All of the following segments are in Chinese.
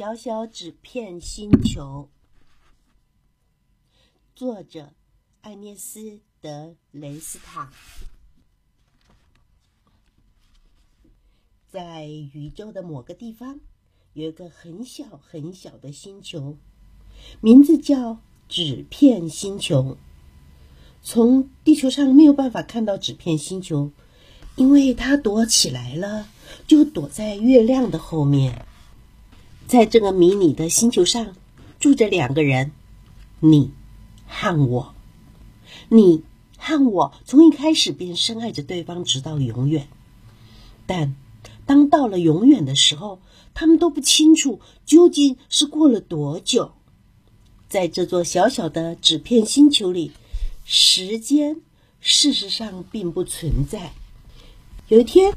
小小纸片星球，作者艾涅斯·德雷斯塔。在宇宙的某个地方，有一个很小很小的星球，名字叫纸片星球。从地球上没有办法看到纸片星球，因为它躲起来了，就躲在月亮的后面。在这个迷你的星球上，住着两个人，你和我。你和我从一开始便深爱着对方，直到永远。但当到了永远的时候，他们都不清楚究竟是过了多久。在这座小小的纸片星球里，时间事实上并不存在。有一天，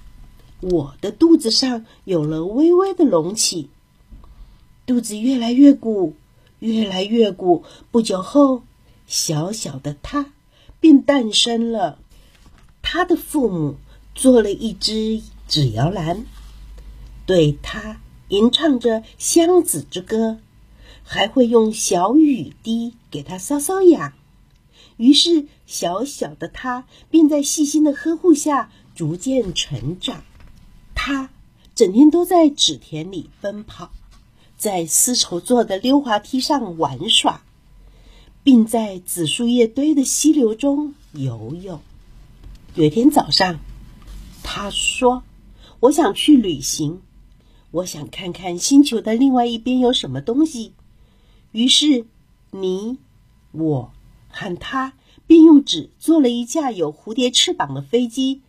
我的肚子上有了微微的隆起。肚子越来越鼓，越来越鼓。不久后，小小的他便诞生了。他的父母做了一只纸摇篮，对他吟唱着箱子之歌，还会用小雨滴给他搔搔痒。于是，小小的他便在细心的呵护下逐渐成长。他整天都在纸田里奔跑。在丝绸做的溜滑梯上玩耍，并在紫树叶堆的溪流中游泳。有一天早上，他说：“我想去旅行，我想看看星球的另外一边有什么东西。”于是，你、我和他便用纸做了一架有蝴蝶翅膀的飞机，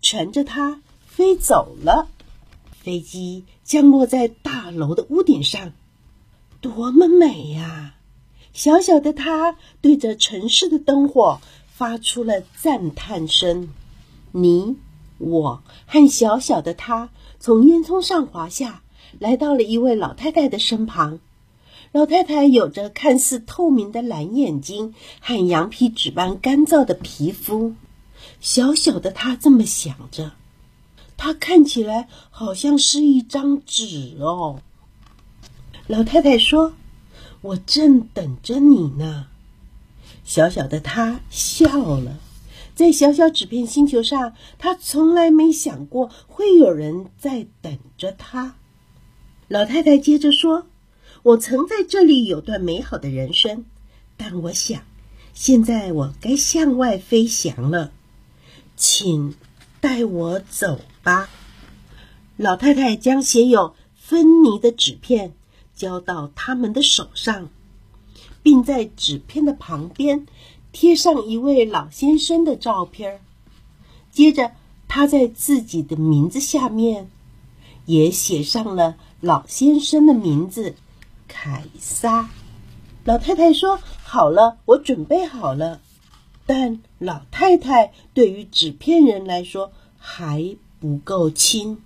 乘着它飞走了。飞机降落在大楼的屋顶上，多么美呀！小小的它对着城市的灯火发出了赞叹声。你、我和小小的他从烟囱上滑下来，到了一位老太太的身旁。老太太有着看似透明的蓝眼睛和羊皮纸般干燥的皮肤。小小的它这么想着。它看起来好像是一张纸哦。老太太说：“我正等着你呢。”小小的他笑了，在小小纸片星球上，他从来没想过会有人在等着他。老太太接着说：“我曾在这里有段美好的人生，但我想，现在我该向外飞翔了，请。”带我走吧，老太太将写有芬妮的纸片交到他们的手上，并在纸片的旁边贴上一位老先生的照片接着，他在自己的名字下面也写上了老先生的名字——凯撒。老太太说：“好了，我准备好了。”但老太太对于纸片人来说还不够轻，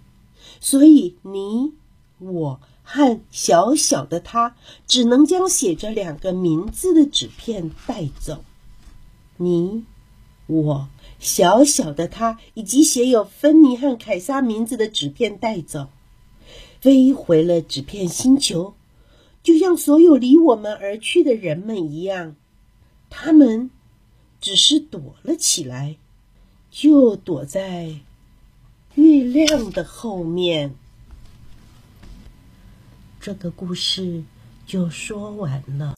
所以你、我和小小的他只能将写着两个名字的纸片带走。你、我、小小的他以及写有芬妮和凯撒名字的纸片带走，飞回了纸片星球，就像所有离我们而去的人们一样，他们。只是躲了起来，就躲在月亮的后面。这个故事就说完了。